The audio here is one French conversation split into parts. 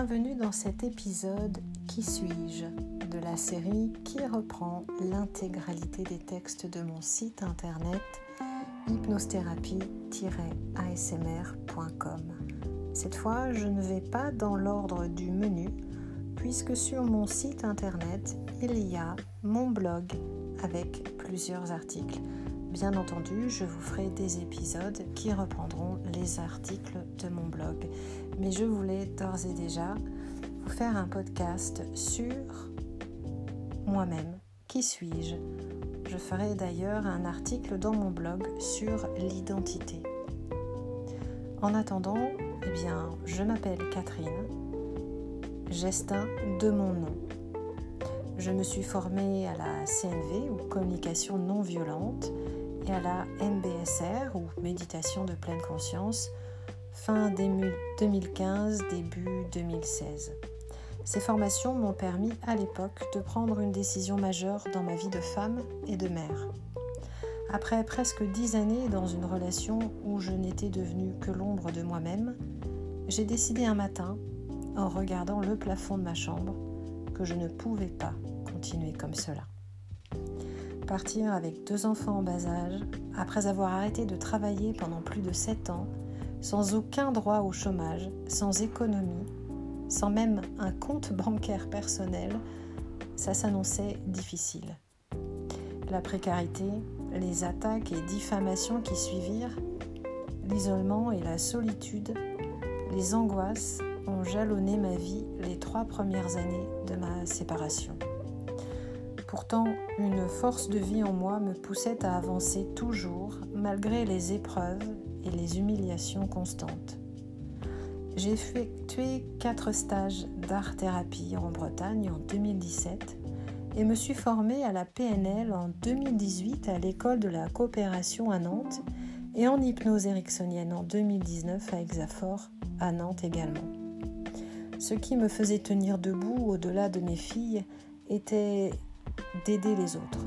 Bienvenue dans cet épisode Qui suis-je de la série qui reprend l'intégralité des textes de mon site internet hypnosthérapie-asmr.com. Cette fois, je ne vais pas dans l'ordre du menu puisque sur mon site internet, il y a mon blog avec plusieurs articles. Bien entendu, je vous ferai des épisodes qui reprendront les articles de mon blog. Mais je voulais d'ores et déjà vous faire un podcast sur moi-même. Qui suis-je? Je ferai d'ailleurs un article dans mon blog sur l'identité. En attendant, eh bien, je m'appelle Catherine, Gestin de mon nom. Je me suis formée à la CNV ou communication non violente à la MBSR ou méditation de pleine conscience fin 2015, début 2016. Ces formations m'ont permis à l'époque de prendre une décision majeure dans ma vie de femme et de mère. Après presque dix années dans une relation où je n'étais devenue que l'ombre de moi-même, j'ai décidé un matin, en regardant le plafond de ma chambre, que je ne pouvais pas continuer comme cela. Partir avec deux enfants en bas âge, après avoir arrêté de travailler pendant plus de sept ans, sans aucun droit au chômage, sans économie, sans même un compte bancaire personnel, ça s'annonçait difficile. La précarité, les attaques et diffamations qui suivirent, l'isolement et la solitude, les angoisses ont jalonné ma vie les trois premières années de ma séparation. Pourtant, une force de vie en moi me poussait à avancer toujours malgré les épreuves et les humiliations constantes. J'ai effectué quatre stages d'art-thérapie en Bretagne en 2017 et me suis formée à la PNL en 2018 à l'école de la coopération à Nantes et en hypnose ericksonienne en 2019 à Exafor à Nantes également. Ce qui me faisait tenir debout au-delà de mes filles était d'aider les autres.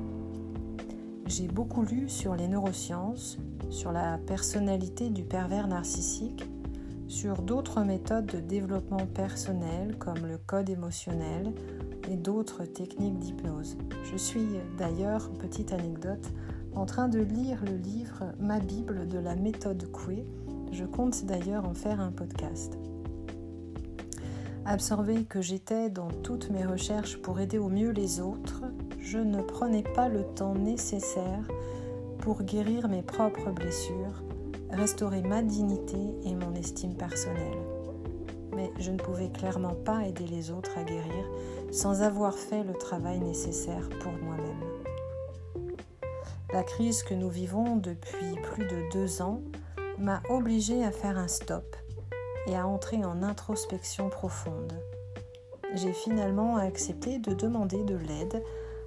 J'ai beaucoup lu sur les neurosciences, sur la personnalité du pervers narcissique, sur d'autres méthodes de développement personnel comme le code émotionnel et d'autres techniques d'hypnose. Je suis d'ailleurs, petite anecdote, en train de lire le livre Ma Bible de la méthode Coué. Je compte d'ailleurs en faire un podcast. Absorbé que j'étais dans toutes mes recherches pour aider au mieux les autres, je ne prenais pas le temps nécessaire pour guérir mes propres blessures, restaurer ma dignité et mon estime personnelle. Mais je ne pouvais clairement pas aider les autres à guérir sans avoir fait le travail nécessaire pour moi-même. La crise que nous vivons depuis plus de deux ans m'a obligée à faire un stop et à entrer en introspection profonde. J'ai finalement accepté de demander de l'aide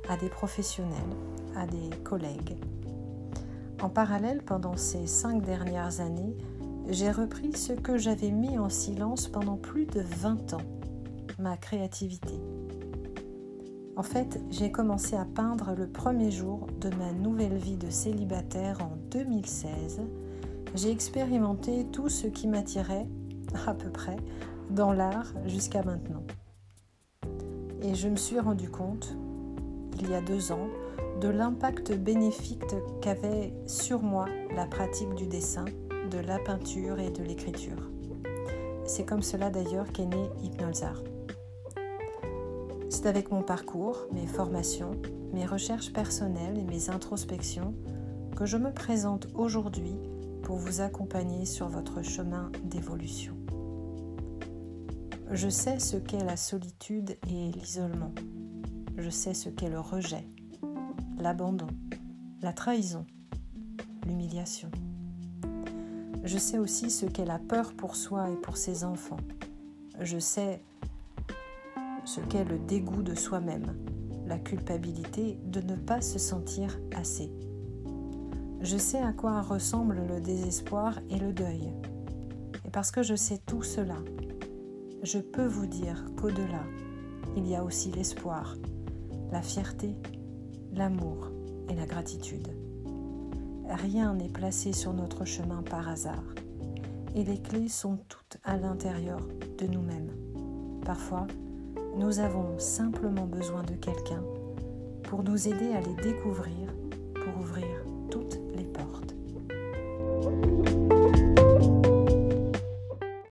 à des professionnels, à des collègues, en parallèle, pendant ces cinq dernières années, j'ai repris ce que j'avais mis en silence pendant plus de 20 ans, ma créativité. En fait, j'ai commencé à peindre le premier jour de ma nouvelle vie de célibataire en 2016. J'ai expérimenté tout ce qui m'attirait, à peu près, dans l'art jusqu'à maintenant. Et je me suis rendu compte, il y a deux ans, de l'impact bénéfique qu'avait sur moi la pratique du dessin, de la peinture et de l'écriture. C'est comme cela d'ailleurs qu'est né Hypnolzar. C'est avec mon parcours, mes formations, mes recherches personnelles et mes introspections que je me présente aujourd'hui pour vous accompagner sur votre chemin d'évolution. Je sais ce qu'est la solitude et l'isolement. Je sais ce qu'est le rejet l'abandon, la trahison, l'humiliation. Je sais aussi ce qu'est la peur pour soi et pour ses enfants. Je sais ce qu'est le dégoût de soi-même, la culpabilité de ne pas se sentir assez. Je sais à quoi ressemble le désespoir et le deuil. Et parce que je sais tout cela, je peux vous dire qu'au-delà, il y a aussi l'espoir, la fierté l'amour et la gratitude. Rien n'est placé sur notre chemin par hasard et les clés sont toutes à l'intérieur de nous-mêmes. Parfois, nous avons simplement besoin de quelqu'un pour nous aider à les découvrir, pour ouvrir